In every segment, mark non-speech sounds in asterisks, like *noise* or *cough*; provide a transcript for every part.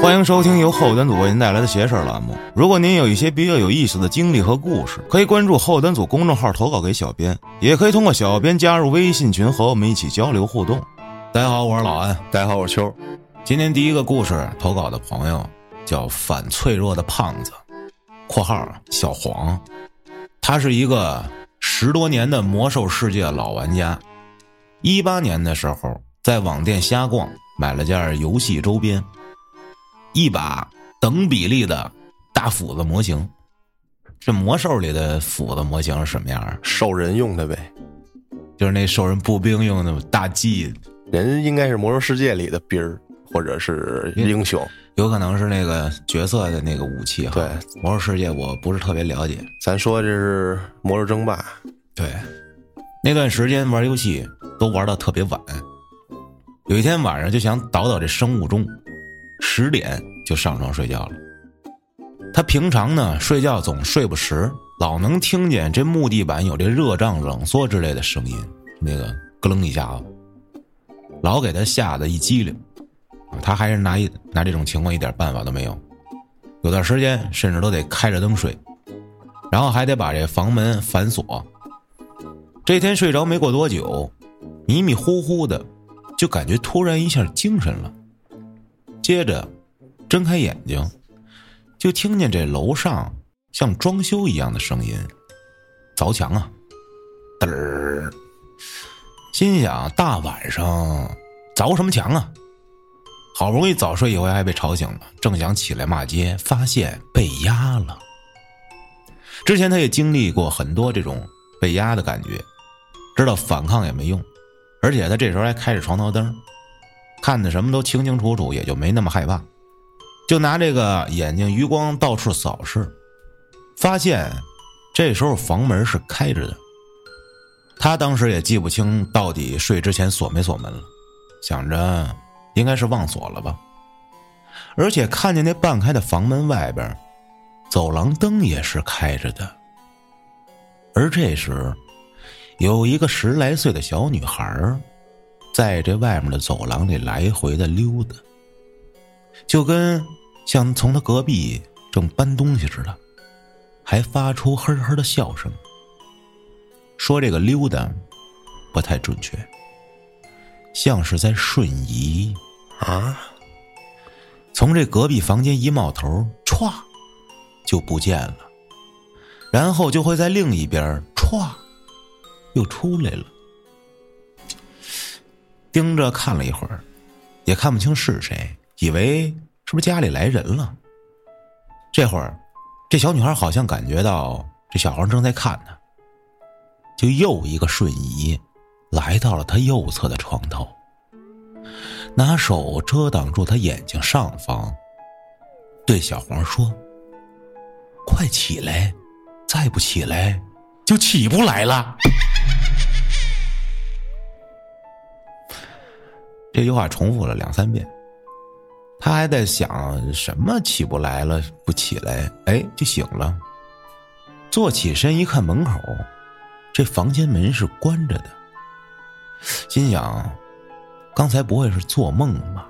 欢迎收听由后端组为您带来的邪事儿栏目。如果您有一些比较有意思的经历和故事，可以关注后端组公众号投稿给小编，也可以通过小编加入微信群和我们一起交流互动。大家好，我是老安。大家好，我是秋。今天第一个故事投稿的朋友叫反脆弱的胖子（括号小黄），他是一个十多年的魔兽世界老玩家。一八年的时候，在网店瞎逛，买了件游戏周边。一把等比例的大斧子模型，这魔兽里的斧子模型是什么样？兽人用的呗，就是那兽人步兵用的大 G，。人应该是魔兽世界里的兵儿，或者是英雄，有可能是那个角色的那个武器。对，魔兽世界我不是特别了解。咱说这是魔兽争霸。对，那段时间玩游戏都玩到特别晚，有一天晚上就想倒倒这生物钟。十点就上床睡觉了。他平常呢睡觉总睡不实，老能听见这木地板有这热胀冷缩之类的声音，那个咯楞一下子，老给他吓得一激灵。他还是拿一拿这种情况一点办法都没有，有段时间甚至都得开着灯睡，然后还得把这房门反锁。这天睡着没过多久，迷迷糊糊的，就感觉突然一下精神了。接着，睁开眼睛，就听见这楼上像装修一样的声音，凿墙啊，嘚儿！心想大晚上凿什么墙啊？好不容易早睡一回，还被吵醒了，正想起来骂街，发现被压了。之前他也经历过很多这种被压的感觉，知道反抗也没用，而且他这时候还开着床头灯。看的什么都清清楚楚，也就没那么害怕，就拿这个眼睛余光到处扫视，发现这时候房门是开着的。他当时也记不清到底睡之前锁没锁门了，想着应该是忘锁了吧。而且看见那半开的房门外边，走廊灯也是开着的。而这时，有一个十来岁的小女孩在这外面的走廊里来回的溜达，就跟像从她隔壁正搬东西似的，还发出呵呵的笑声。说这个溜达不太准确，像是在瞬移啊。从这隔壁房间一冒头，歘就不见了，然后就会在另一边歘又出来了。盯着看了一会儿，也看不清是谁，以为是不是家里来人了。这会儿，这小女孩好像感觉到这小黄正在看她，就又一个瞬移，来到了他右侧的床头，拿手遮挡住他眼睛上方，对小黄说：“快起来，再不起来就起不来了。”这句话重复了两三遍，他还在想什么起不来了，不起来，哎，就醒了。坐起身一看门口，这房间门是关着的，心想：刚才不会是做梦吧？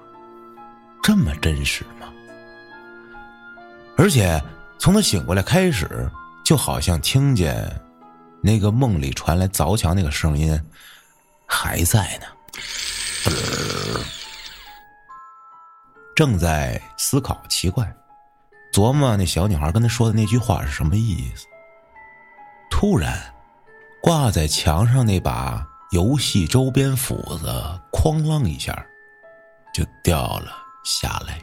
这么真实吗？而且从他醒过来开始，就好像听见那个梦里传来凿墙那个声音还在呢。正在思考，奇怪，琢磨那小女孩跟他说的那句话是什么意思。突然，挂在墙上那把游戏周边斧子哐啷一下就掉了下来。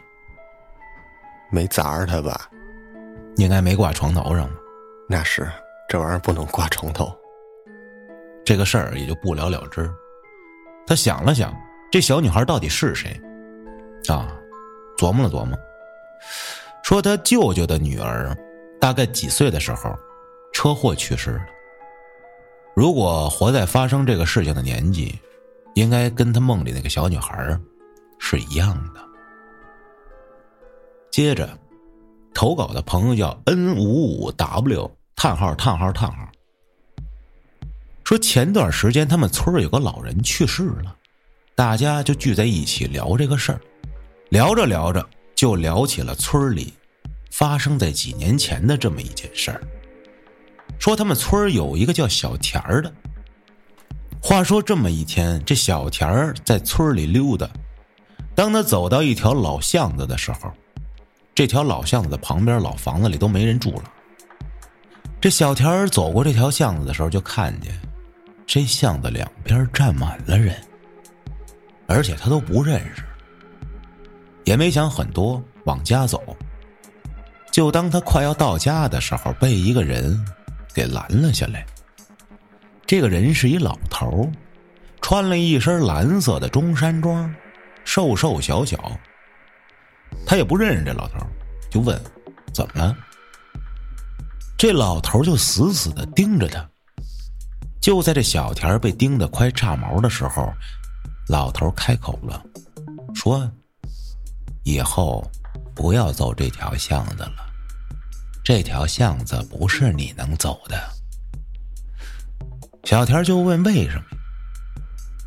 没砸着他吧？应该没挂床头上吧？那是，这玩意儿不能挂床头。这个事儿也就不了了之。他想了想。这小女孩到底是谁？啊，琢磨了琢磨，说他舅舅的女儿，大概几岁的时候，车祸去世了。如果活在发生这个事情的年纪，应该跟他梦里那个小女孩是一样的。接着，投稿的朋友叫 N 五五 W 叹号叹号叹号，说前段时间他们村有个老人去世了。大家就聚在一起聊这个事儿，聊着聊着就聊起了村里发生在几年前的这么一件事儿。说他们村有一个叫小田儿的。话说这么一天，这小田儿在村里溜达，当他走到一条老巷子的时候，这条老巷子的旁边老房子里都没人住了。这小田儿走过这条巷子的时候，就看见这巷子两边站满了人，而且他都不认识，也没想很多，往家走。就当他快要到家的时候，被一个人给拦了下来。这个人是一老头穿了一身蓝色的中山装，瘦瘦小小。他也不认识这老头就问：“怎么了？”这老头就死死的盯着他。就在这小田被盯得快炸毛的时候，老头开口了，说：“以后不要走这条巷子了，这条巷子不是你能走的。”小田就问：“为什么？”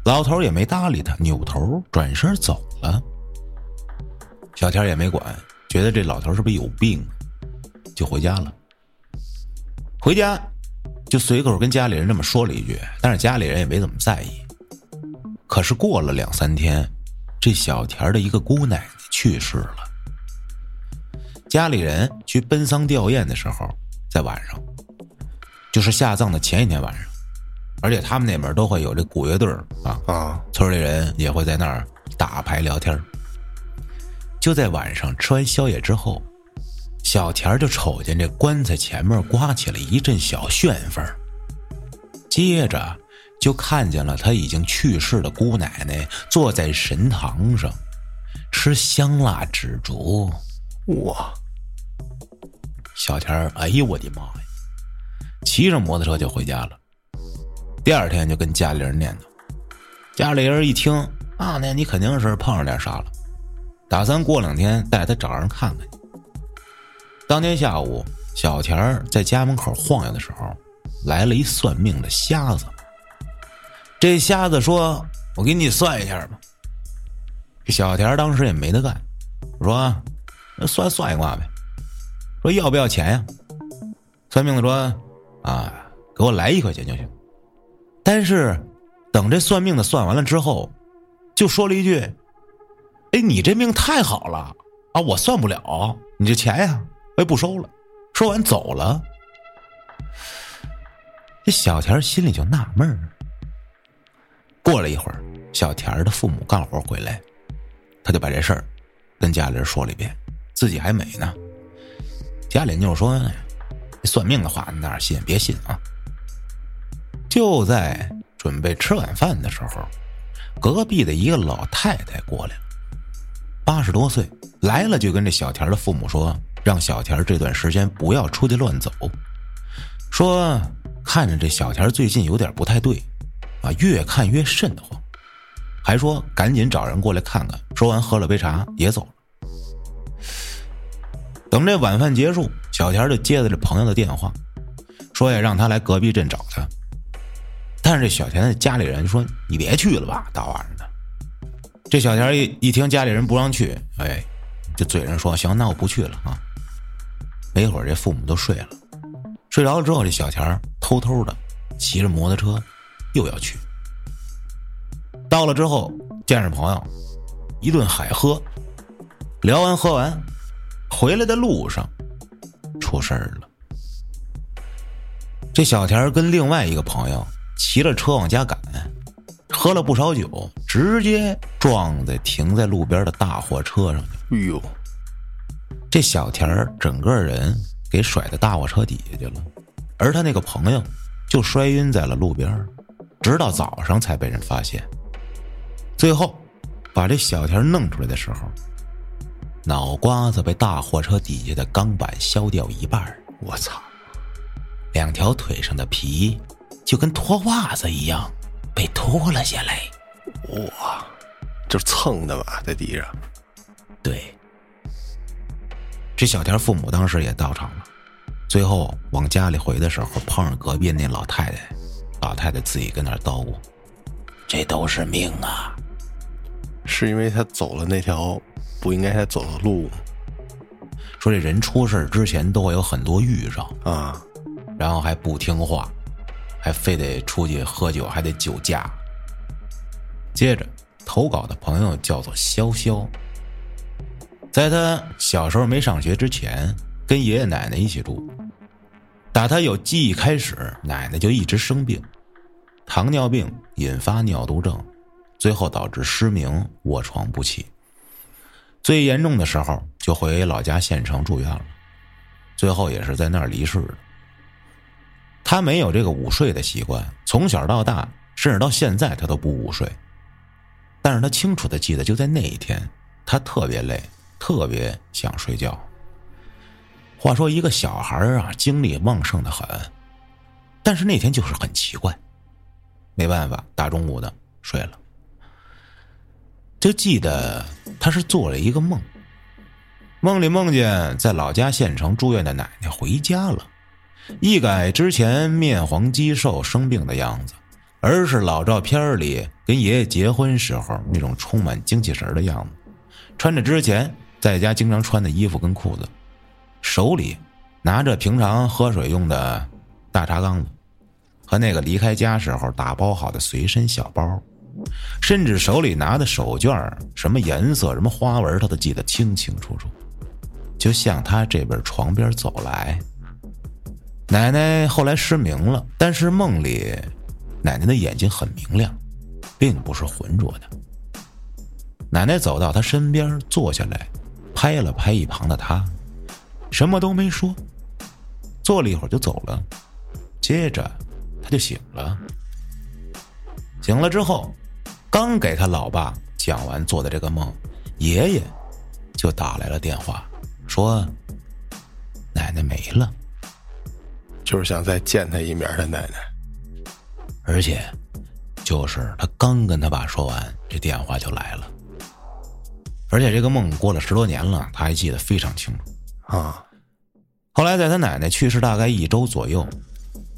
老头也没搭理他，扭头转身走了。小田也没管，觉得这老头是不是有病，就回家了。回家，就随口跟家里人这么说了一句，但是家里人也没怎么在意。可是过了两三天，这小田的一个姑奶奶去世了。家里人去奔丧吊唁的时候，在晚上，就是下葬的前一天晚上，而且他们那边都会有这鼓乐队啊啊，村里人也会在那儿打牌聊天。就在晚上吃完宵夜之后。小田就瞅见这棺材前面刮起了一阵小旋风，接着就看见了他已经去世的姑奶奶坐在神堂上，吃香辣纸烛。哇！小田哎呦我的妈呀！骑上摩托车就回家了。第二天就跟家里人念叨，家里人一听啊，那你肯定是碰上点啥了，打算过两天带他找人看看去。当天下午，小田在家门口晃悠的时候，来了一算命的瞎子。这瞎子说：“我给你算一下吧。”小田当时也没得干，说：“那算算一卦呗。”说要不要钱呀？算命的说：“啊，给我来一块钱就行。”但是等这算命的算完了之后，就说了一句：“哎，你这命太好了啊，我算不了，你这钱呀。”哎，不收了。说完走了。这小田心里就纳闷儿。过了一会儿，小田的父母干活回来，他就把这事儿跟家里人说了一遍，自己还美呢。家里人就说：“算命的话，你哪信？别信啊！”就在准备吃晚饭的时候，隔壁的一个老太太过来了，八十多岁，来了就跟这小田的父母说。让小田这段时间不要出去乱走，说看着这小田最近有点不太对，啊，越看越瘆得慌，还说赶紧找人过来看看。说完喝了杯茶也走了。等这晚饭结束，小田就接了这朋友的电话，说呀让他来隔壁镇找他。但是这小田的家里人说你别去了吧，大晚上的。这小田一一听家里人不让去，哎，就嘴上说行，那我不去了啊。没一会儿，这父母都睡了。睡着了之后，这小田偷偷的骑着摩托车又要去。到了之后，见着朋友，一顿海喝，聊完喝完，回来的路上出事儿了。这小田跟另外一个朋友骑着车往家赶，喝了不少酒，直接撞在停在路边的大货车上去。哎呦！这小田儿整个人给甩到大货车底下去了，而他那个朋友就摔晕在了路边，直到早上才被人发现。最后，把这小田弄出来的时候，脑瓜子被大货车底下的钢板削掉一半我操！两条腿上的皮就跟脱袜子一样被脱了下来。哇，就蹭的吧，在地上。对。这小田父母当时也到场了，最后往家里回的时候，碰上隔壁那老太太，老太太自己跟那叨咕：“这都是命啊，是因为他走了那条不应该他走的路说这人出事之前都会有很多预兆，啊？然后还不听话，还非得出去喝酒，还得酒驾。接着投稿的朋友叫做潇潇，在他小时候没上学之前，跟爷爷奶奶一起住。打他有记忆开始，奶奶就一直生病，糖尿病引发尿毒症，最后导致失明、卧床不起。最严重的时候就回老家县城住院了，最后也是在那儿离世的。他没有这个午睡的习惯，从小到大，甚至到现在他都不午睡。但是他清楚的记得，就在那一天，他特别累，特别想睡觉。话说，一个小孩啊，精力旺盛的很，但是那天就是很奇怪，没办法，大中午的睡了。就记得他是做了一个梦，梦里梦见在老家县城住院的奶奶回家了，一改之前面黄肌瘦生病的样子，而是老照片里跟爷爷结婚时候那种充满精气神的样子，穿着之前在家经常穿的衣服跟裤子，手里拿着平常喝水用的大茶缸子，和那个离开家时候打包好的随身小包。甚至手里拿的手绢什么颜色、什么花纹，他都记得清清楚楚。就向他这边床边走来。奶奶后来失明了，但是梦里，奶奶的眼睛很明亮，并不是浑浊的。奶奶走到他身边坐下来，拍了拍一旁的他，什么都没说，坐了一会儿就走了。接着，他就醒了。醒了之后。刚给他老爸讲完做的这个梦，爷爷就打来了电话，说奶奶没了，就是想再见他一面的奶奶。而且就是他刚跟他爸说完，这电话就来了。而且这个梦过了十多年了，他还记得非常清楚啊。后来在他奶奶去世大概一周左右，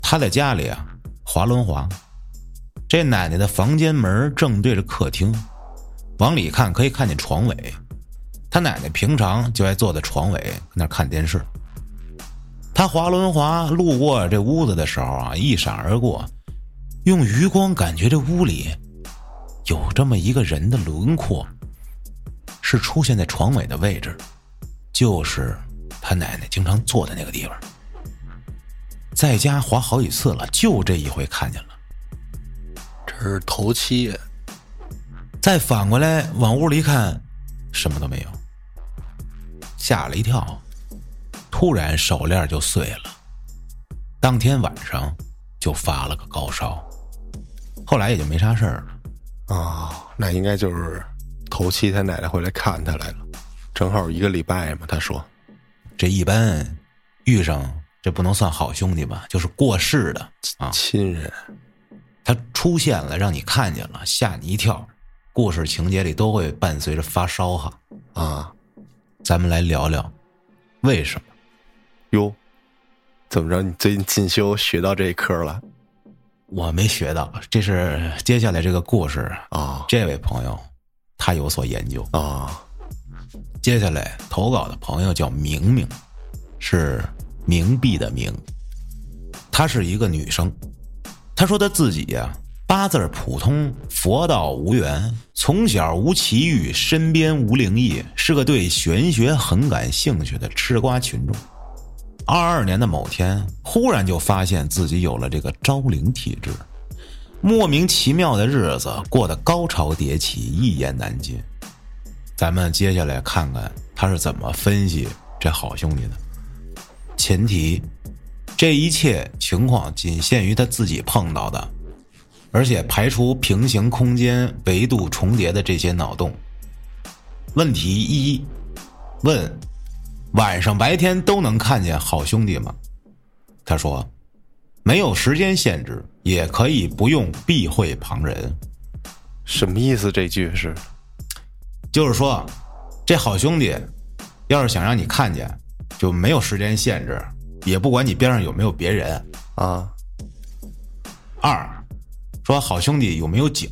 他在家里啊滑轮滑。这奶奶的房间门正对着客厅，往里看可以看见床尾。他奶奶平常就爱坐在床尾那看电视。他滑轮滑路过这屋子的时候啊，一闪而过，用余光感觉这屋里有这么一个人的轮廓，是出现在床尾的位置，就是他奶奶经常坐的那个地方。在家滑好几次了，就这一回看见了。这是头七，再反过来往屋里看，什么都没有，吓了一跳，突然手链就碎了，当天晚上就发了个高烧，后来也就没啥事儿了。啊，那应该就是头七他奶奶回来看他来了，正好一个礼拜嘛。他说，这一般遇上这不能算好兄弟吧，就是过世的啊亲人。他出现了，让你看见了，吓你一跳。故事情节里都会伴随着发烧哈啊。咱们来聊聊为什么？哟，怎么着？你最近进修学到这一科了？我没学到，这是接下来这个故事啊。这位朋友他有所研究啊。接下来投稿的朋友叫明明，是冥币的冥，她是一个女生。她说她自己呀，八字普通，佛道无缘，从小无奇遇，身边无灵异，是个对玄学很感兴趣的吃瓜群众。二二年的某天，忽然就发现自己有了这个招灵体质，莫名其妙的日子过得高潮迭起，一言难尽。咱们接下来看看他是怎么分析这好兄弟的，前提。这一切情况仅限于他自己碰到的，而且排除平行空间维度重叠的这些脑洞。问题一：问晚上白天都能看见好兄弟吗？他说没有时间限制，也可以不用避讳旁人。什么意思？这句是，就是说，这好兄弟要是想让你看见，就没有时间限制。也不管你边上有没有别人啊。二，说好兄弟有没有脚？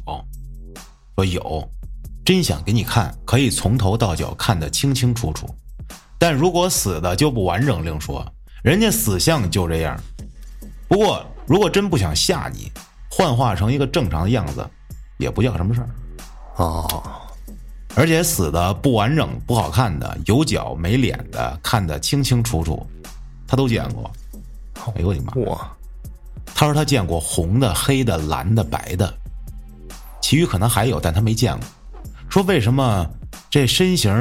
说有，真想给你看，可以从头到脚看得清清楚楚。但如果死的就不完整另说，人家死相就这样。不过如果真不想吓你，幻化成一个正常的样子，也不叫什么事儿。哦，而且死的不完整、不好看的，有脚没脸的，看得清清楚楚，他都见过。哎呦我的妈！哇，他说他见过红的、黑的、蓝的、白的，其余可能还有，但他没见过。说为什么这身形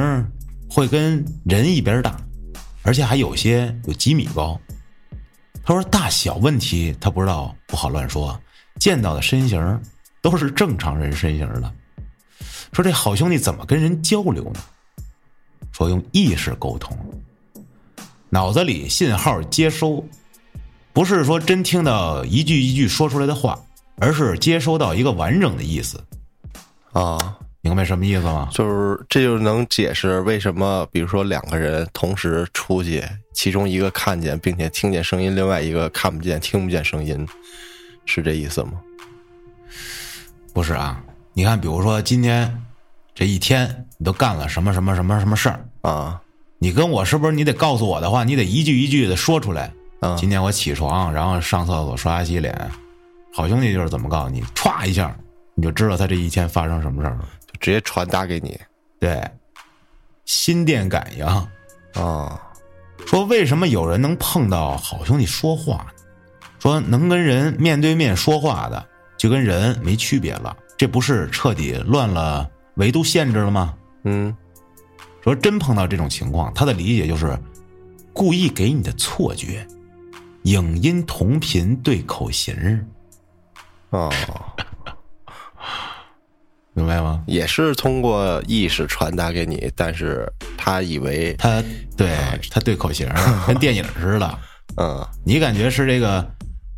会跟人一边大，而且还有些有几米高？他说大小问题他不知道，不好乱说。见到的身形都是正常人身形的。说这好兄弟怎么跟人交流呢？说用意识沟通，脑子里信号接收。不是说真听到一句一句说出来的话，而是接收到一个完整的意思，啊，明白什么意思吗？就是这就能解释为什么，比如说两个人同时出去，其中一个看见并且听见声音，另外一个看不见听不见声音，是这意思吗？不是啊，你看，比如说今天这一天你都干了什么什么什么什么事儿，啊你跟我是不是你得告诉我的话，你得一句一句的说出来。啊今天我起床，然后上厕所、刷牙、洗脸，好兄弟就是怎么告诉你，歘一下你就知道他这一天发生什么事儿了。就直接传达给你。对，心电感应。啊。说为什么有人能碰到好兄弟说话呢？说能跟人面对面说话的，就跟人没区别了，这不是彻底乱了维度限制了吗？嗯。说真碰到这种情况，他的理解就是故意给你的错觉，影音同频对口型。儿，哦，明白吗？也是通过意识传达给你，但是他以为他对他对口型 *laughs* 跟电影似的，嗯你感觉是这个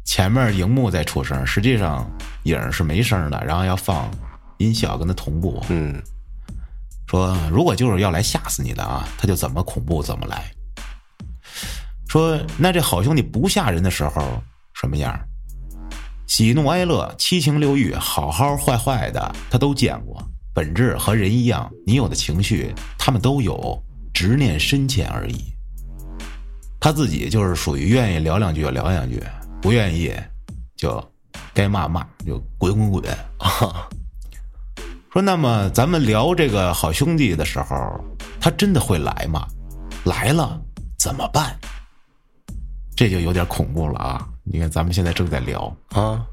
前面荧幕在出声，实际上影是没声的，然后要放音效跟他同步。嗯说如果就是要来吓死你的啊，他就怎么恐怖怎么来。说那这好兄弟不吓人的时候什么样？喜怒哀乐、七情六欲，好好坏坏的，他都见过。本质和人一样，你有的情绪他们都有，执念深浅而已。他自己就是属于愿意聊两句就聊两句，不愿意就该骂骂，就滚滚滚。啊 *laughs* 说，那么咱们聊这个好兄弟的时候，他真的会来吗？来了怎么办？这就有点恐怖了啊！你看，咱们现在正在聊，啊。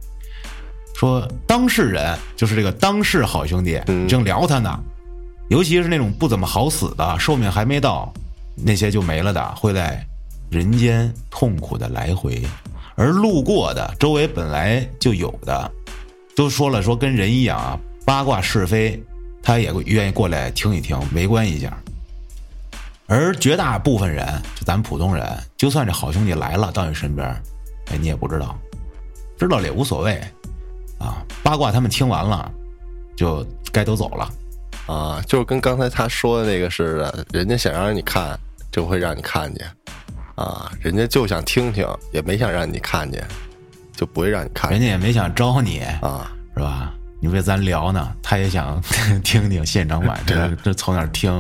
说当事人就是这个当事好兄弟，嗯。正聊他呢，尤其是那种不怎么好死的，寿命还没到，那些就没了的，会在人间痛苦的来回，而路过的周围本来就有的，都说了说跟人一样啊，八卦是非，他也愿意过来听一听，围观一下。而绝大部分人，就咱们普通人，就算这好兄弟来了到你身边，哎，你也不知道，知道了也无所谓，啊，八卦他们听完了，就该都走了。啊，就是跟刚才他说的那个似的，人家想让你看，就会让你看见，啊，人家就想听听，也没想让你看见，就不会让你看见人家也没想招你，啊。是吧？你为咱聊呢，他也想 *laughs* 听听现场版，这这从哪儿听？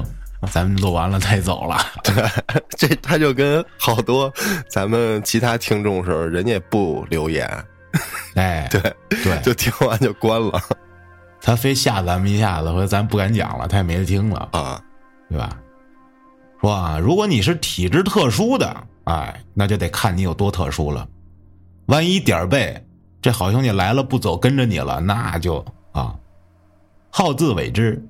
咱们录完了再走了。对 *laughs* 这他就跟好多咱们其他听众时候，人家不留言，*laughs* 哎，*laughs* 对，对，就听完就关了他非吓咱们一下子，说咱不敢讲了，他也没得听了，啊。对吧？说啊，如果你是体质特殊的，哎，那就得看你有多特殊了。万一点儿背，这好兄弟来了不走，跟着你了，那就啊，好自为之。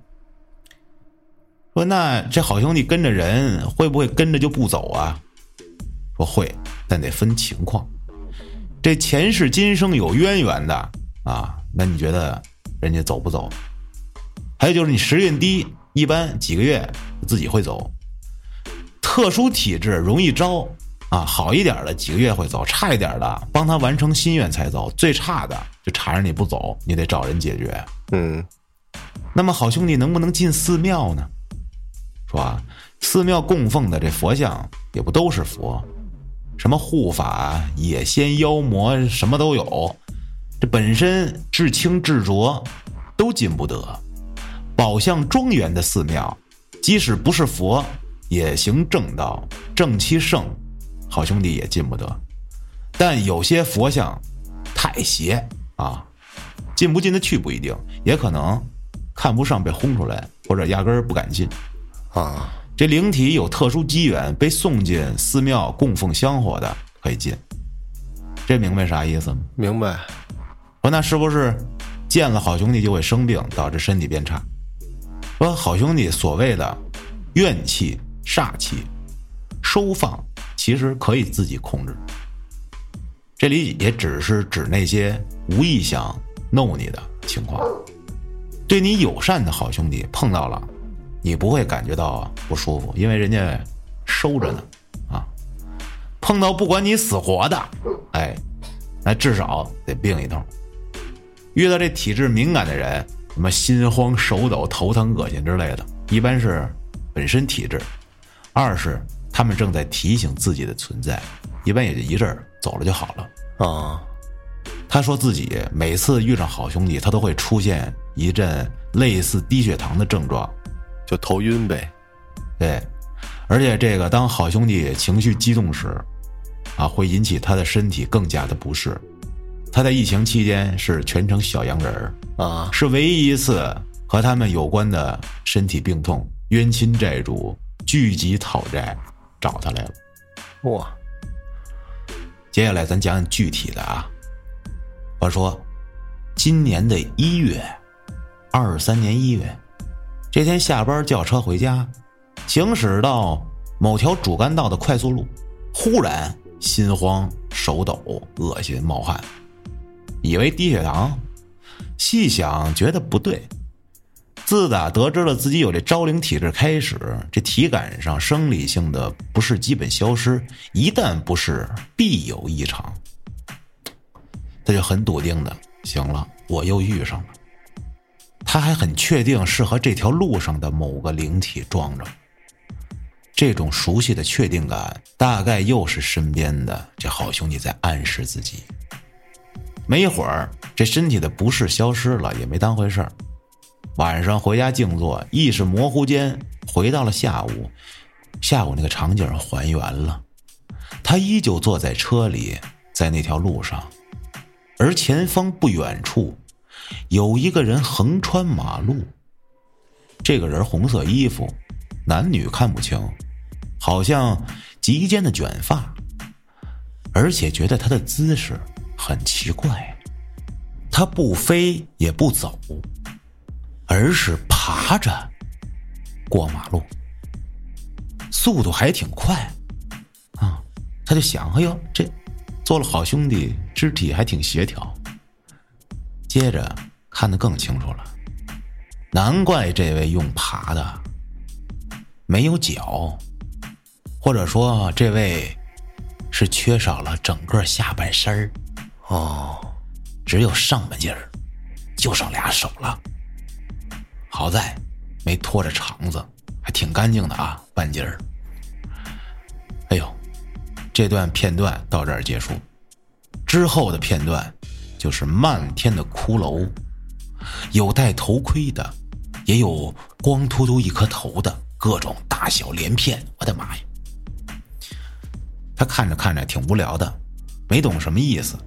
说那这好兄弟跟着人，会不会跟着就不走啊？说会，但得分情况。这前世今生有渊源的啊，那你觉得人家走不走？还有就是你时运低，一般几个月自己会走。特殊体质容易招啊，好一点的几个月会走，差一点的帮他完成心愿才走，最差的就缠着你不走，你得找人解决。嗯那么好兄弟能不能进寺庙呢？说啊，寺庙供奉的这佛像也不都是佛，什么护法、野仙、妖魔什么都有，这本身至清至浊都进不得，宝相庄严的寺庙，即使不是佛，也行正道，正其圣，好兄弟也进不得。但有些佛像太邪啊，进不进得去不一定，也可能看不上被轰出来，或者压根儿不敢进。啊，这灵体有特殊机缘被送进寺庙供奉香火的可以进，这明白啥意思吗？明白。说那是不是见了好兄弟就会生病，导致身体变差？说好兄弟所谓的怨气、煞气收放，其实可以自己控制。这里也只是指那些无意想弄你的情况。对你友善的好兄弟碰到了，你不会感觉到不舒服，因为人家收着呢，啊。碰到不管你死活的，哎，那至少得病一通。遇到这体质敏感的人，什么心慌、手抖、头疼、恶心之类的，一般是本身体质；二是他们正在提醒自己的存在，一般也就一阵儿走了就好了。啊，他说自己每次遇上好兄弟，他都会出现一阵类似低血糖的症状，就头晕呗。对，而且这个当好兄弟情绪激动时，啊，会引起他的身体更加的不适。他在疫情期间是全程小洋人儿，啊，是唯一一次和他们有关的身体病痛、冤亲债主聚集讨债，找他来了。哇，接下来咱讲讲具体的啊。我说，今年的一月，二三年一月，这天下班叫车回家，行驶到某条主干道的快速路，忽然心慌、手抖、恶心、冒汗，以为低血糖，细想觉得不对。自打得知了自己有这招灵体质开始，这体感上生理性的不适基本消失，一旦不适必有异常。他就很笃定的，行了，我又遇上了。他还很确定是和这条路上的某个灵体撞着。这种熟悉的确定感，大概又是身边的这好兄弟在暗示自己。没一会儿，这身体的不适消失了，也没当回事儿。晚上回家静坐，意识模糊间回到了下午，下午那个场景还原了。他依旧坐在车里，在那条路上，而前方不远处有一个人横穿马路。这个人红色衣服，男女看不清，好像及肩的卷发，而且觉得他的姿势很奇怪，他不飞也不走。而是爬着过马路，速度还挺快，啊，他就想，哎呦，这做了好兄弟，肢体还挺协调。接着看得更清楚了，难怪这位用爬的，没有脚，或者说这位是缺少了整个下半身儿，哦，只有上半截儿，就剩俩手了。好在没拖着肠子，还挺干净的啊，半截儿。哎呦，这段片段到这儿结束，之后的片段就是漫天的骷髅，有戴头盔的，也有光秃秃一颗头的，各种大小连片。我的妈呀！他看着看着挺无聊的，没懂什么意思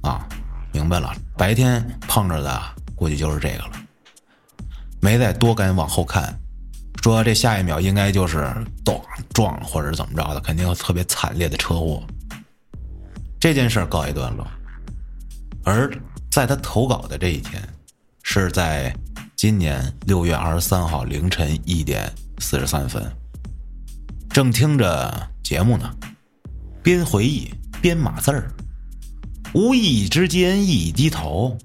啊。明白了，白天碰着的估计就是这个了。没再多敢往后看，说这下一秒应该就是撞撞或者怎么着的，肯定有特别惨烈的车祸。这件事告一段落，而在他投稿的这一天，是在今年六月二十三号凌晨一点四十三分，正听着节目呢，边回忆边码字儿，无意之间一低头，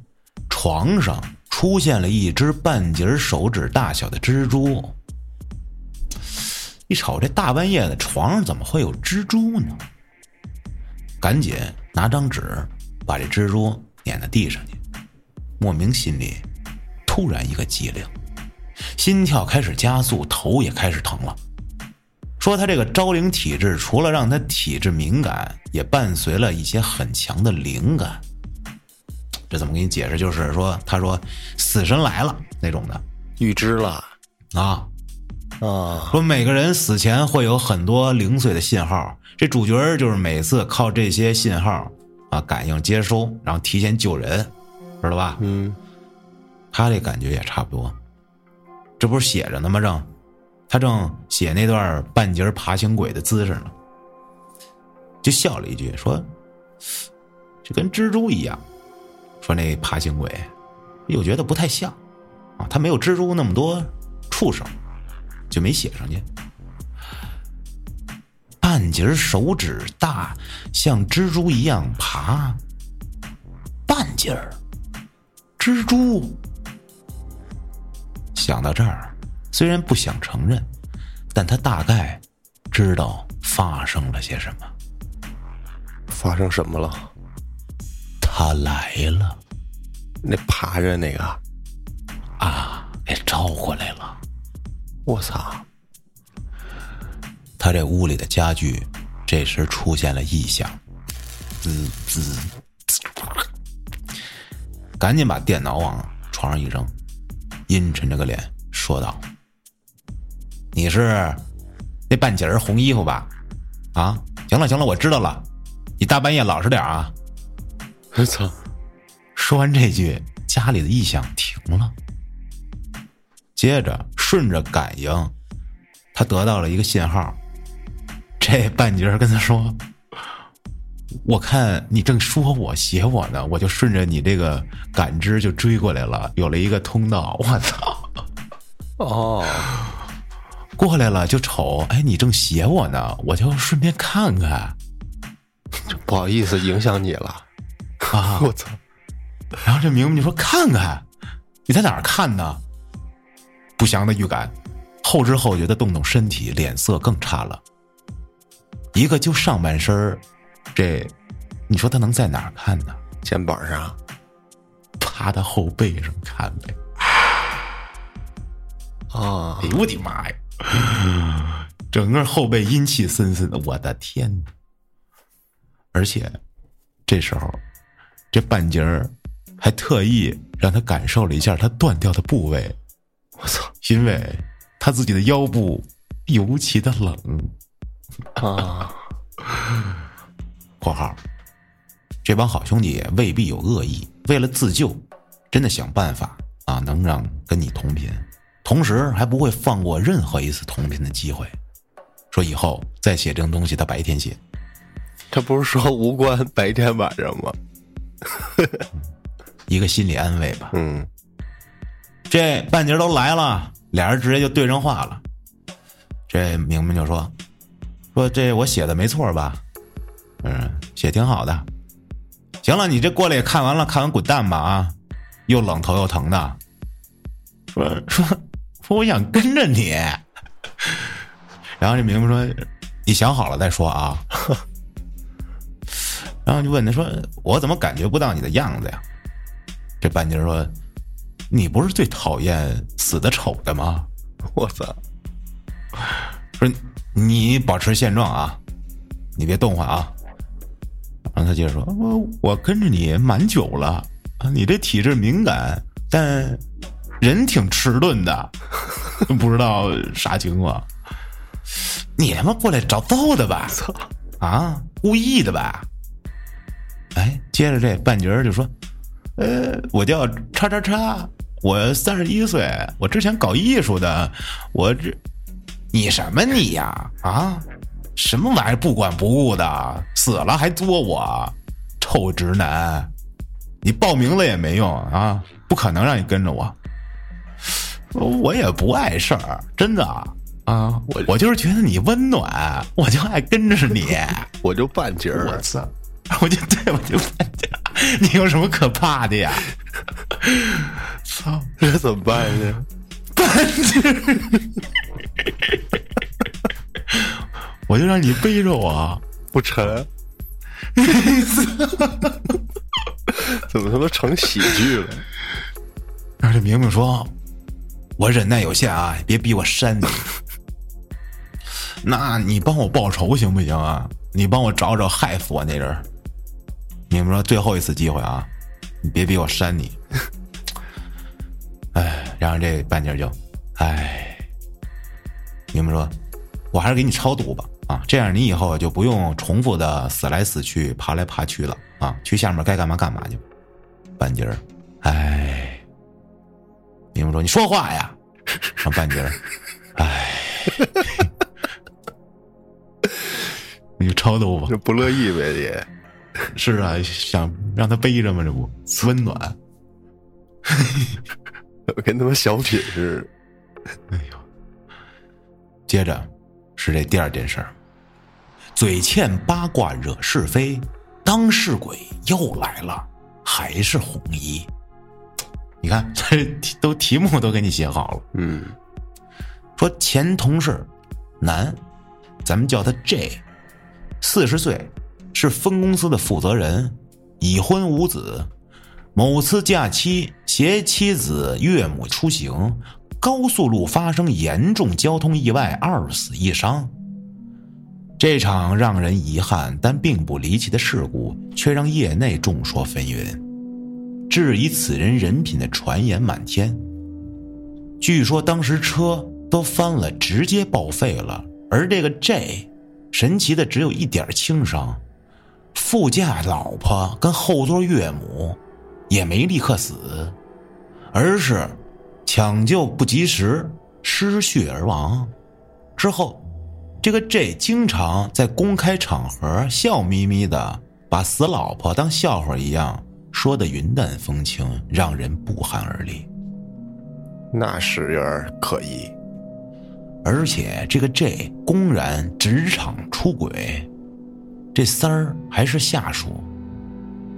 床上。出现了一只半截手指大小的蜘蛛，一瞅这大半夜的床上怎么会有蜘蛛呢？赶紧拿张纸把这蜘蛛撵到地上去，莫名心里突然一个激灵，心跳开始加速，头也开始疼了。说他这个招灵体质，除了让他体质敏感，也伴随了一些很强的灵感。这怎么给你解释？就是说，他说死神来了那种的，预知了啊。啊，说每个人死前会有很多零碎的信号，这主角就是每次靠这些信号啊感应接收，然后提前救人，知道吧？嗯，他这感觉也差不多。这不是写着呢吗？正，他正写那段半截爬行鬼的姿势呢，就笑了一句，说：“就跟蜘蛛一样。”说那爬行鬼，又觉得不太像啊，他没有蜘蛛那么多触手。就没写上去。半截手指大，像蜘蛛一样爬。半截儿，蜘蛛。想到这儿，虽然不想承认，但他大概知道发生了些什么。发生什么了？他来了。那爬着那个啊，给招过来了。我操！他这屋里的家具这时出现了异响，滋滋，赶紧把电脑往床上一扔，阴沉着个脸说道：“你是那半截儿红衣服吧？啊，行了行了，我知道了，你大半夜老实点啊！”我操！说完这句，家里的异响停了，接着。顺着感应，他得到了一个信号。这半截跟他说：“我看你正说我写我呢，我就顺着你这个感知就追过来了，有了一个通道。*laughs* 我操！哦，过来了就瞅，哎，你正写我呢，我就顺便看看。*laughs* 不好意思，影响你了啊！*laughs* 我操！然后这明明就说看看，你在哪儿看呢？”不祥的预感，后知后觉的动动身体，脸色更差了。一个就上半身这你说他能在哪儿看呢？肩膀上，趴他后背上看呗。啊！哎呦我的妈呀！整个后背阴气森森的，我的天！而且这时候，这半截儿还特意让他感受了一下他断掉的部位。我操！因为他自己的腰部尤其的冷啊。*laughs* （括号）这帮好兄弟未必有恶意，为了自救，真的想办法啊，能让跟你同频，同时还不会放过任何一次同频的机会。说以后再写这种东西，他白天写。*laughs* 他不是说无关白天晚上吗？*laughs* 一个心理安慰吧。嗯。这半截都来了，俩人直接就对上话了。这明明就说：“说这我写的没错吧？嗯，写挺好的。行了，你这过来也看完了，看完滚蛋吧啊！又冷头又疼的。说说说，我想跟着你。然后这明明说：你想好了再说啊。然后就问他说：我怎么感觉不到你的样子呀？这半截说。你不是最讨厌死的丑的吗？我操！说你保持现状啊，你别动换啊。然后他接着说：“我我跟着你蛮久了啊，你这体质敏感，但人挺迟钝的，*laughs* 不知道啥情况。你他妈过来找揍的吧？操啊，故意的吧？哎，接着这半截就说：呃，我叫叉叉叉。”我三十一岁，我之前搞艺术的，我这，你什么你呀？啊，什么玩意儿不管不顾的，死了还作我，臭直男！你报名了也没用啊，不可能让你跟着我。我也不碍事儿，真的啊，我我就是觉得你温暖，我就爱跟着你，*laughs* 我就半截儿，我操，我就对我就半截儿，你有什么可怕的呀？操，这怎么办呢？*laughs* 半截，我就让你背着我，不沉？*laughs* 怎么他妈成喜剧了？然后这明明说，我忍耐有限啊，别逼我扇你。那你帮我报仇行不行啊？你帮我找找害死我那人。明明说，最后一次机会啊，你别逼我扇你。哎，然后这半截就，哎，明明说，我还是给你超度吧啊，这样你以后就不用重复的死来死去、爬来爬去了啊，去下面该干嘛干嘛去。半截儿，哎，明白说，你说话呀，上半截儿，哎，你就超逗吧，这不乐意呗也。是啊，想让他背着吗？这不温暖，*laughs* 跟他妈小品似的。哎呦，接着是这第二件事儿，嘴欠八卦惹是非，当事鬼又来了，还是红衣。你看，*laughs* 这都题目都给你写好了。嗯，说前同事男，咱们叫他 J，四十岁。是分公司的负责人，已婚无子。某次假期携妻子岳母出行，高速路发生严重交通意外，二死一伤。这场让人遗憾但并不离奇的事故，却让业内众说纷纭，质疑此人人品的传言满天。据说当时车都翻了，直接报废了，而这个 J，神奇的只有一点轻伤。副驾老婆跟后座岳母也没立刻死，而是抢救不及时失血而亡。之后，这个 J 经常在公开场合笑眯眯的把死老婆当笑话一样说的云淡风轻，让人不寒而栗。那是有点可疑，而且这个 J 公然职场出轨。这三儿还是下属，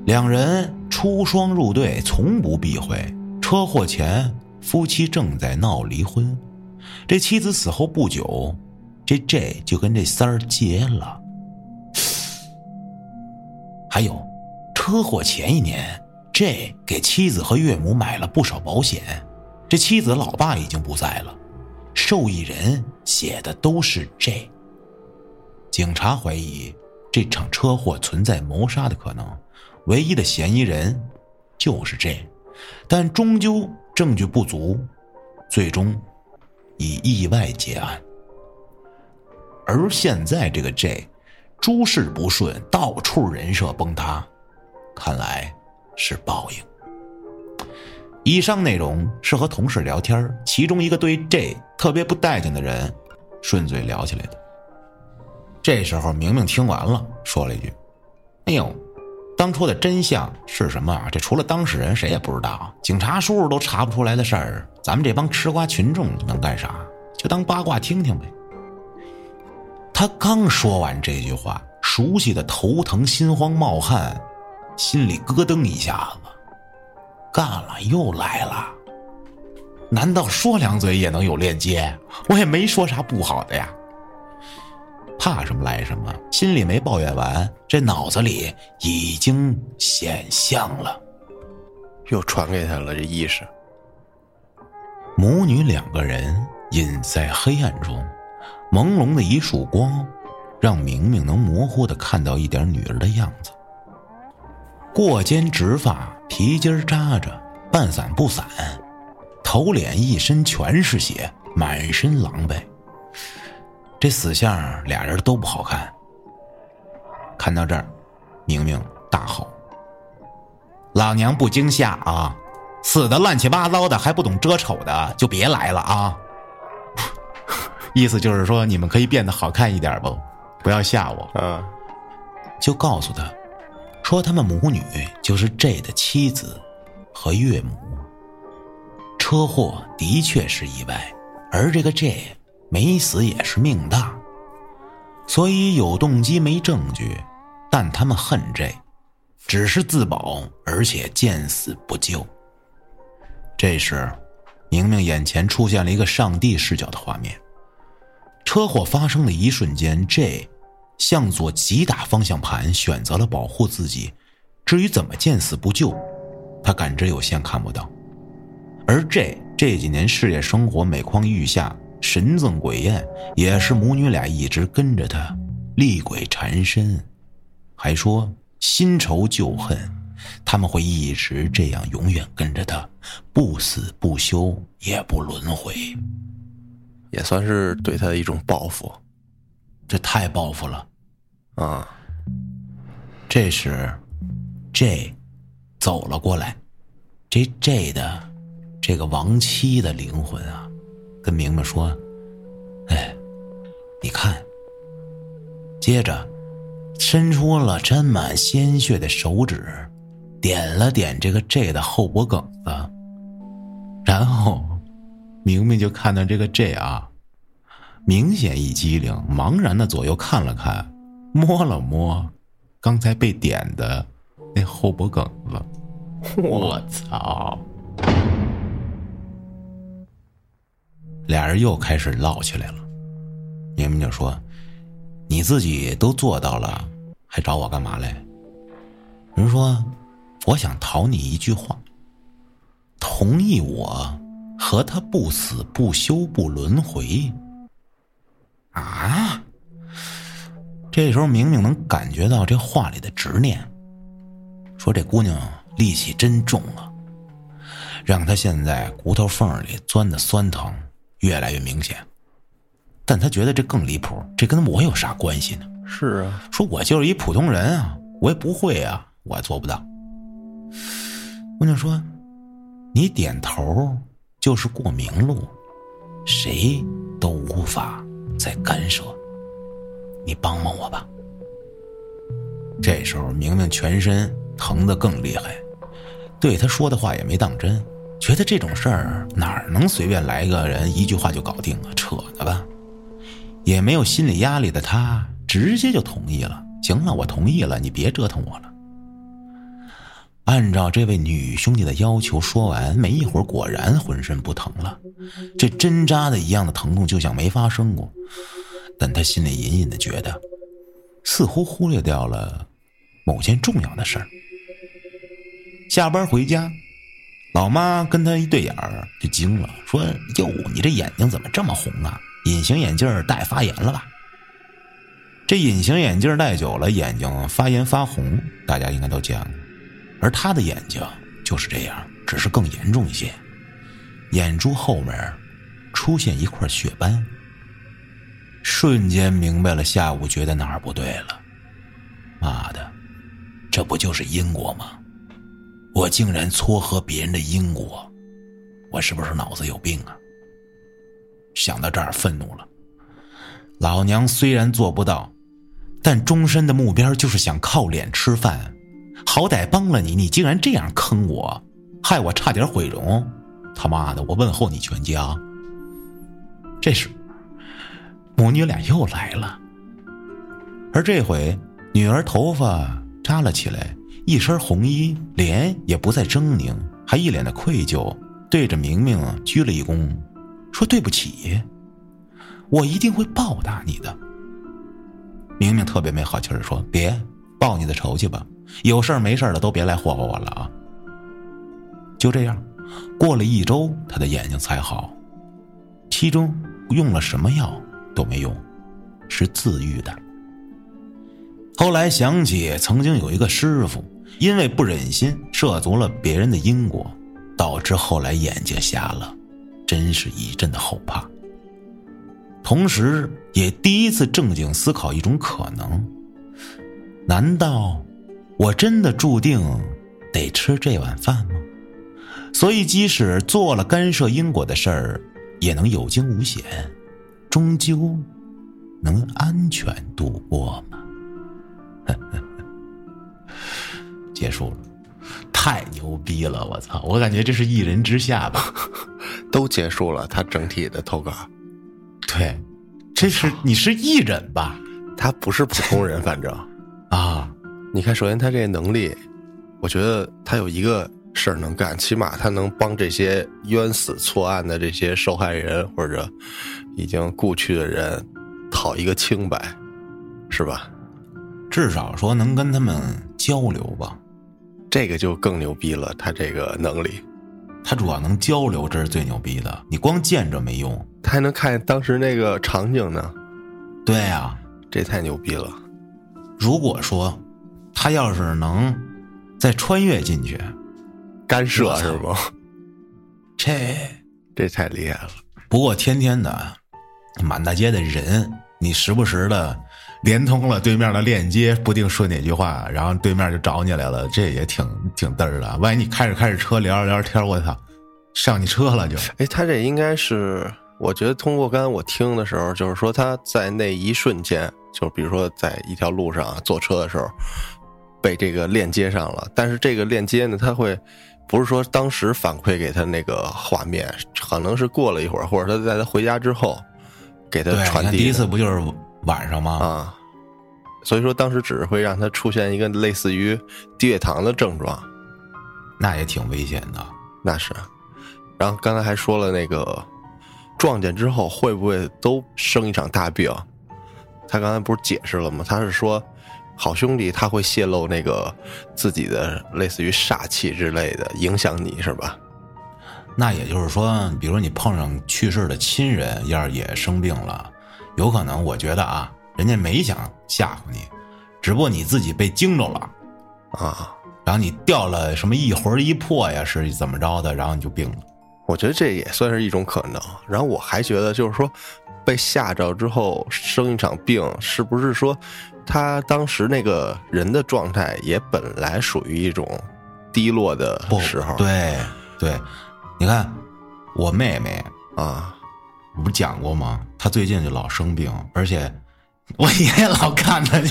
两人出双入对，从不避讳。车祸前，夫妻正在闹离婚。这妻子死后不久，这 J 就跟这三儿结了。还有，车祸前一年，J 给妻子和岳母买了不少保险。这妻子老爸已经不在了，受益人写的都是 J。警察怀疑。这场车祸存在谋杀的可能，唯一的嫌疑人就是这，但终究证据不足，最终以意外结案。而现在这个 J，诸事不顺，到处人设崩塌，看来是报应。以上内容是和同事聊天，其中一个对 J 特别不待见的人顺嘴聊起来的。这时候，明明听完了，说了一句：“哎呦，当初的真相是什么啊？这除了当事人，谁也不知道。警察叔叔都查不出来的事儿，咱们这帮吃瓜群众能干啥？就当八卦听听呗。”他刚说完这句话，熟悉的头疼、心慌、冒汗，心里咯噔一下子，干了，又来了。难道说两嘴也能有链接？我也没说啥不好的呀。怕什么来什么，心里没抱怨完，这脑子里已经显像了，又传给他了这意识。母女两个人隐在黑暗中，朦胧的一束光，让明明能模糊的看到一点女儿的样子。过肩直发，皮筋扎着，半散不散，头脸一身全是血，满身狼狈。这死相俩人都不好看。看到这儿，明明大吼：“老娘不惊吓啊！死的乱七八糟的还不懂遮丑的就别来了啊！” *laughs* 意思就是说，你们可以变得好看一点不？不要吓我嗯！就告诉他，说他们母女就是 J 的妻子和岳母。车祸的确是意外，而这个 J。没死也是命大，所以有动机没证据，但他们恨这，只是自保，而且见死不救。这时，明明眼前出现了一个上帝视角的画面。车祸发生的一瞬间，J 向左急打方向盘，选择了保护自己。至于怎么见死不救，他感知有限，看不到。而 J 这几年事业生活每况愈下。神憎鬼厌，也是母女俩一直跟着他，厉鬼缠身，还说新仇旧恨，他们会一直这样永远跟着他，不死不休，也不轮回。也算是对他的一种报复这太报复了。啊。这时，J 走了过来，这 J 的这个亡妻的灵魂啊，跟明明说：“哎，你看。”接着，伸出了沾满鲜血的手指，点了点这个 J 的后脖梗子，然后，明明就看到这个 J 啊，明显一激灵，茫然的左右看了看，摸了摸刚才被点的那后脖梗子，我操！俩人又开始唠起来了，明明就说。你自己都做到了，还找我干嘛嘞？人说，我想讨你一句话，同意我和他不死不休不轮回。啊！这时候明明能感觉到这话里的执念，说这姑娘戾气真重啊，让他现在骨头缝里钻的酸疼越来越明显。但他觉得这更离谱，这跟我有啥关系呢？是啊，说我就是一普通人啊，我也不会啊，我做不到。姑娘说：“你点头就是过明路，谁都无法再干涉。你帮帮我吧。”这时候明明全身疼得更厉害，对他说的话也没当真，觉得这种事儿哪能随便来个人一句话就搞定啊？扯呢吧。也没有心理压力的他，直接就同意了。行了，我同意了，你别折腾我了。按照这位女兄弟的要求说完，没一会儿，果然浑身不疼了，这针扎的一样的疼痛就像没发生过。但他心里隐隐的觉得，似乎忽略掉了某件重要的事儿。下班回家，老妈跟他一对眼儿就惊了，说：“哟，你这眼睛怎么这么红啊？”隐形眼镜戴发炎了吧？这隐形眼镜戴久了，眼睛发炎发红，大家应该都见过。而他的眼睛就是这样，只是更严重一些，眼珠后面出现一块血斑。瞬间明白了，下午觉得哪儿不对了。妈的，这不就是因果吗？我竟然撮合别人的因果，我是不是脑子有病啊？想到这儿，愤怒了。老娘虽然做不到，但终身的目标就是想靠脸吃饭。好歹帮了你，你竟然这样坑我，害我差点毁容。他妈的，我问候你全家。这时，母女俩又来了，而这回女儿头发扎了起来，一身红衣，脸也不再狰狞，还一脸的愧疚，对着明明鞠了一躬。说对不起，我一定会报答你的。明明特别没好气儿，说：“别报你的仇去吧，有事儿没事儿的都别来霍霍我了啊。”就这样，过了一周，他的眼睛才好，其中用了什么药都没用，是自愈的。后来想起曾经有一个师傅，因为不忍心涉足了别人的因果，导致后来眼睛瞎了。真是一阵的后怕，同时也第一次正经思考一种可能：难道我真的注定得吃这碗饭吗？所以，即使做了干涉因果的事儿，也能有惊无险，终究能安全度过吗？呵 *laughs* 呵结束了。太牛逼了！我操，我感觉这是一人之下吧，*laughs* 都结束了。他整体的投稿，对，这是你是艺人吧？他不是普通人，*laughs* 反正啊，你看，首先他这能力，我觉得他有一个事儿能干，起码他能帮这些冤死错案的这些受害人或者已经故去的人讨一个清白，是吧？至少说能跟他们交流吧。这个就更牛逼了，他这个能力，他主要能交流，这是最牛逼的。你光见着没用，他还能看见当时那个场景呢。对啊，这太牛逼了。如果说他要是能再穿越进去，干涉是吗？这这太厉害了。不过天天的满大街的人，你时不时的连通了对面的链接，不定说哪句话，然后对面就找你来了，这也挺挺嘚儿的。万一你开着开着车聊着聊着天，我操，上你车了就。哎，他这应该是，我觉得通过刚才我听的时候，就是说他在那一瞬间，就比如说在一条路上啊坐车的时候，被这个链接上了，但是这个链接呢，他会不是说当时反馈给他那个画面，可能是过了一会儿，或者他在他回家之后给他传递第一次不就是晚上吗？啊。所以说，当时只是会让他出现一个类似于低血糖的症状，那也挺危险的。那是。然后刚才还说了那个撞见之后会不会都生一场大病？他刚才不是解释了吗？他是说好兄弟他会泄露那个自己的类似于煞气之类的，影响你是吧？那也就是说，比如你碰上去世的亲人，要是也生病了，有可能，我觉得啊，人家没想吓唬你，只不过你自己被惊着了，啊，然后你掉了什么一魂一魄呀，是怎么着的，然后你就病了。我觉得这也算是一种可能。然后我还觉得就是说被吓着之后生一场病，是不是说他当时那个人的状态也本来属于一种低落的时候？对对，你看我妹妹，啊。我不讲过吗？他最近就老生病，而且我爷爷老看他就，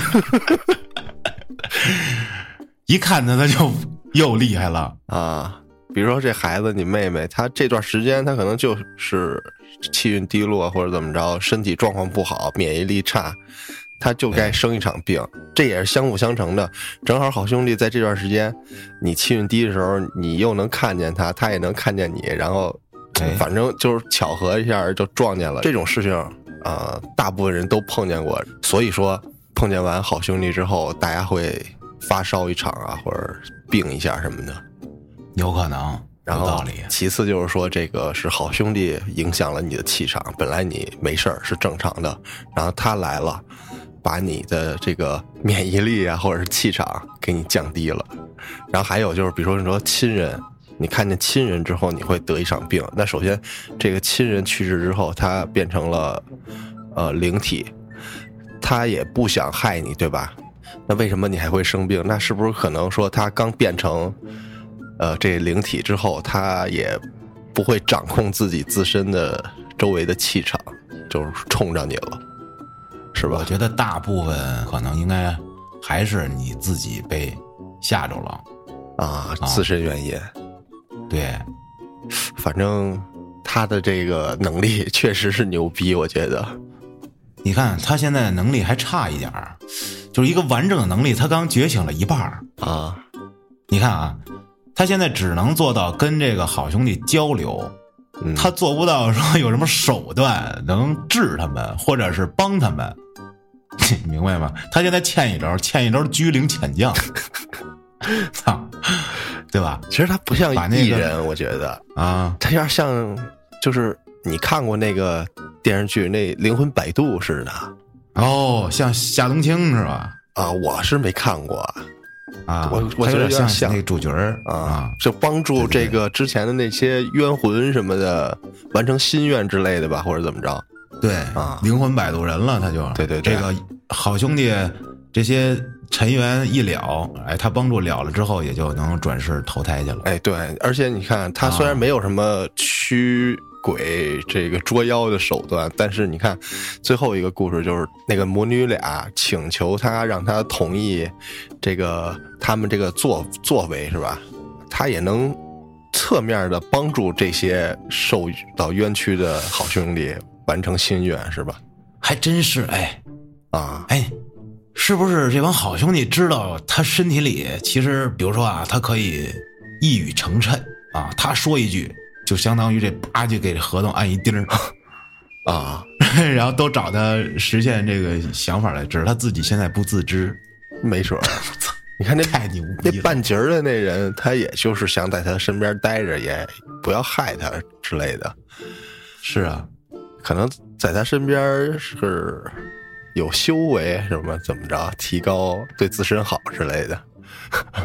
*laughs* 一看他他就又厉害了。啊，比如说这孩子，你妹妹，她这段时间她可能就是气运低落或者怎么着，身体状况不好，免疫力差，她就该生一场病，这也是相辅相成的。正好好兄弟在这段时间，你气运低的时候，你又能看见他，他也能看见你，然后哎反正就是巧合一下就撞见了。这种事情啊、大部分人都碰见过，所以说碰见完好兄弟之后，大家会发烧一场啊，或者病一下什么的。有可能，然后。其次就是说，这个是好兄弟影响了你的气场，本来你没事儿是正常的，然后他来了，把你的这个免疫力啊或者是气场给你降低了。然后还有就是，比如说你说亲人，你看见亲人之后你会得一场病，那首先这个亲人去世之后，他变成了呃灵体，他也不想害你，对吧？那为什么你还会生病？那是不是可能说他刚变成呃这灵体之后，他也不会掌控自己自身的周围的气场，就是冲着你了，是吧我？觉得大部分可能应该还是你自己被吓着了。啊，自身原因，对，反正他的这个能力 *laughs* 确实是牛逼，我觉得。你看他现在能力还差一点儿，就是一个完整的能力，他刚觉醒了一半儿。啊。你看啊，他现在只能做到跟这个好兄弟交流，嗯。他做不到说有什么手段能治他们，或者是帮他们，*laughs* 你明白吗？他现在欠一招，欠一招居灵遣将，*laughs* *laughs* 操，对吧？其实他不像把那个艺人，我觉得啊，他有点像，就是你看过那个电视剧那《灵魂摆渡》似的哦，像夏冬青是吧？啊，我是没看过啊，我我他有点像那个主角儿啊，就帮助这个之前的那些冤魂什么的完成心愿之类的吧，或者怎么着对啊灵魂摆渡人了，他就对对对这个好兄弟这些尘缘一了，哎，他帮助了了之后，也就能转世投胎去了。哎，对，而且你看，他虽然没有什么驱鬼这个捉妖的手段，但是你看最后一个故事，就是那个母女俩请求他让他同意这个他们这个作作为是吧？他也能侧面的帮助这些受到冤屈的好兄弟完成心愿是吧？还真是，哎啊，哎，是不是这帮好兄弟知道他身体里其实，比如说啊，他可以一语成谶啊，他说一句，就相当于这叭就给这合同按一钉儿，*laughs* 啊，*laughs* 然后都找他实现这个想法来，只是他自己现在不自知。没准儿。*laughs* 你看那太牛那逼了！半截儿的那人，他也就是想在他身边待着，也不要害他之类的。是啊，可能在他身边是有修为什么怎么着，提高对自身好之类的。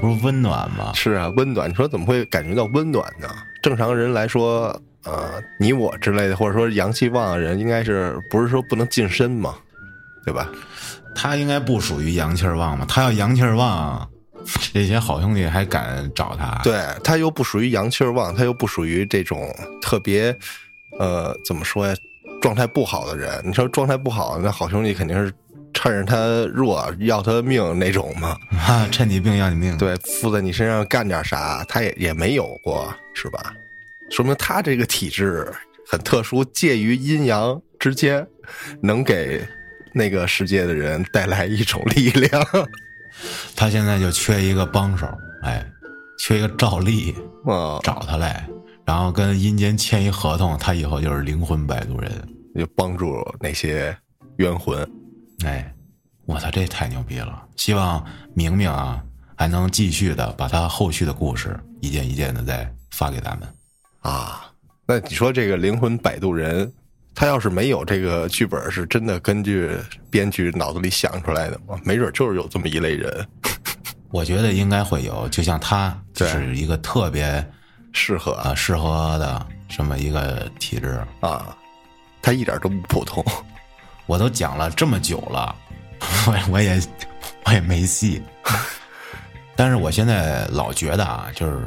不是温暖吗？*laughs* 是啊，温暖。你说怎么会感觉到温暖呢？正常人来说，呃，你我之类的，或者说阳气旺的人，应该是不是说不能近身嘛，对吧？他应该不属于阳气儿旺嘛？他要阳气儿旺，*laughs* 这些好兄弟还敢找他？对他又不属于阳气儿旺，他又不属于这种特别，呃，怎么说呀？状态不好的人。你说状态不好，那好兄弟肯定是趁着他弱要他命那种嘛。啊，趁你病要你命。对，附在你身上干点啥，他也也没有过，是吧？说明他这个体质很特殊，介于阴阳之间，能给那个世界的人带来一种力量。*laughs* 他现在就缺一个帮手，哎，缺一个照例啊，找他来，然后跟阴间签一合同，他以后就是灵魂摆渡人。就帮助那些冤魂。哎，我操，这太牛逼了！希望明明啊还能继续的把他后续的故事一件一件的再发给咱们。啊，那你说这个灵魂摆渡人，他要是没有这个剧本，是真的根据编剧脑子里想出来的吗？没准就是有这么一类人，*laughs* 我觉得应该会有，就像他就是一个特别适合啊适合的这么一个体质。啊，他一点都不普通。我都讲了这么久了，*laughs* 我我也我也没戏。但是我现在老觉得啊，就是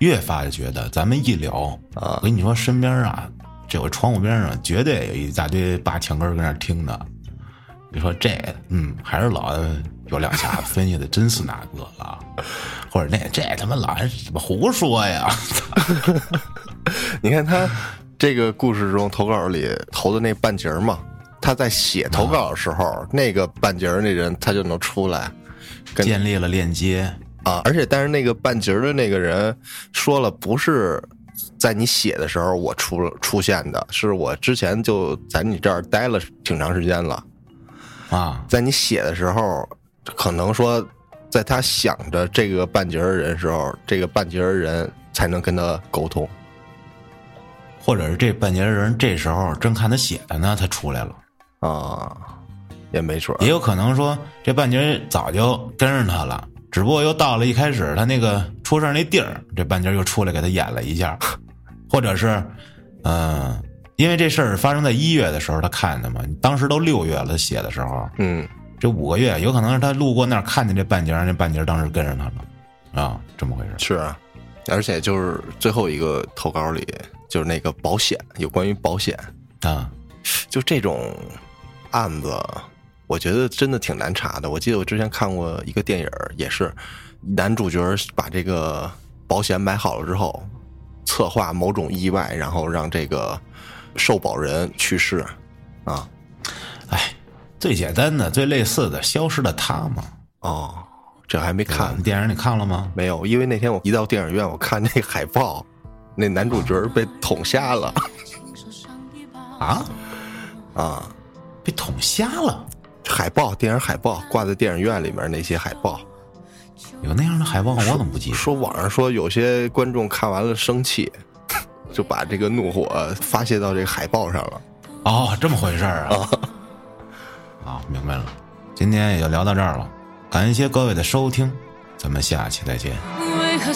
越发的觉得，咱们一聊啊我跟你说，身边啊，这个窗户边上绝对有一大堆扒墙根儿跟那儿听的。你说这，嗯，还是老有两下子分析的，真是哪个了？*laughs* 或者那这他妈老是怎么胡说呀？*laughs* 你看他这个故事中投稿里投的那半截儿嘛，他在写投稿的时候，那个半截儿那人他就能出来跟建立了链接，啊，而且但是那个半截儿的那个人说了，不是在你写的时候我出出现的，是我之前就在你这儿待了挺长时间了，啊，在你写的时候，可能说在他想着这个半截人时候，这个半截儿人才能跟他沟通。或者是这半截人这时候正看他写的呢，他出来了。啊，也没准也有可能说这半截早就跟着他了，只不过又到了一开始他那个出事儿那地儿，这半截又出来给他演了一下，*laughs* 或者是，嗯、因为这事儿发生在一月的时候他看的嘛，当时都六月了，他写的时候，嗯这五个月有可能是他路过那儿看见这半截儿，那半截儿当时跟着他了，啊，这么回事。是啊，而且就是最后一个投稿里就是那个保险，有关于保险。啊，就这种案子，我觉得真的挺难查的。我记得我之前看过一个电影儿，也是男主角把这个保险买好了之后，策划某种意外，然后让这个受保人去世啊。哎，最简单的、最类似的，消失的他嘛。哦，这还没看你电影你看了吗？没有，因为那天我一到电影院，我看那海报，那男主角被捅瞎了啊，啊。被捅瞎了。海报，电影海报挂在电影院里面那些海报，有那样的海报，我怎么不记得？说网上说有些观众看完了生气，*laughs* 就把这个怒火发泄到这个海报上了。哦，这么回事儿啊！啊，明白了。今天也就聊到这儿了，感谢各位的收听，咱们下期再见。为何